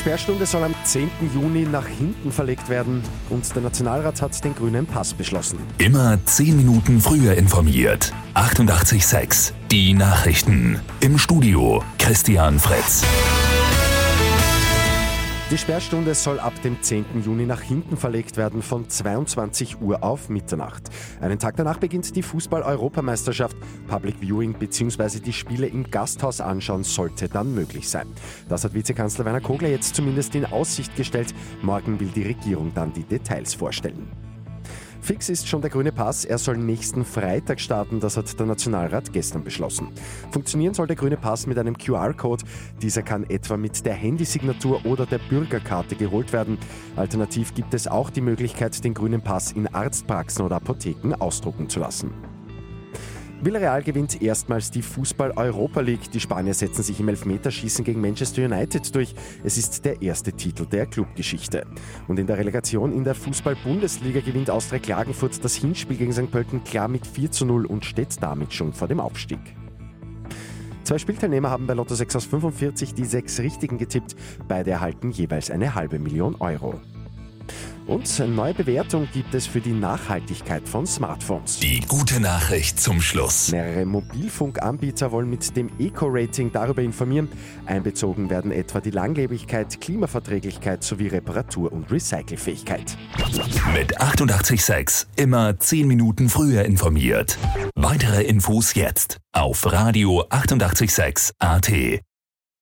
Sperrstunde soll am 10. Juni nach hinten verlegt werden und der Nationalrat hat den grünen Pass beschlossen. Immer 10 Minuten früher informiert. 88.6 Die Nachrichten. Im Studio Christian Fritz. Die Sperrstunde soll ab dem 10. Juni nach hinten verlegt werden von 22 Uhr auf Mitternacht. Einen Tag danach beginnt die Fußball-Europameisterschaft. Public Viewing bzw. die Spiele im Gasthaus anschauen sollte dann möglich sein. Das hat Vizekanzler Werner Kogler jetzt zumindest in Aussicht gestellt. Morgen will die Regierung dann die Details vorstellen. Fix ist schon der grüne Pass. Er soll nächsten Freitag starten. Das hat der Nationalrat gestern beschlossen. Funktionieren soll der grüne Pass mit einem QR-Code. Dieser kann etwa mit der Handysignatur oder der Bürgerkarte geholt werden. Alternativ gibt es auch die Möglichkeit, den grünen Pass in Arztpraxen oder Apotheken ausdrucken zu lassen. Villarreal gewinnt erstmals die Fußball-Europa League. Die Spanier setzen sich im Elfmeterschießen gegen Manchester United durch. Es ist der erste Titel der Clubgeschichte. Und in der Relegation in der Fußball-Bundesliga gewinnt Austria Klagenfurt das Hinspiel gegen St. Pölten klar mit 4 zu 0 und steht damit schon vor dem Aufstieg. Zwei Spielteilnehmer haben bei Lotto 6 aus 45 die sechs Richtigen getippt. Beide erhalten jeweils eine halbe Million Euro. Und eine neue Bewertung gibt es für die Nachhaltigkeit von Smartphones. Die gute Nachricht zum Schluss. Mehrere Mobilfunkanbieter wollen mit dem Eco-Rating darüber informieren. Einbezogen werden etwa die Langlebigkeit, Klimaverträglichkeit sowie Reparatur- und Recycelfähigkeit. Mit 886 immer 10 Minuten früher informiert. Weitere Infos jetzt auf Radio 886 AT.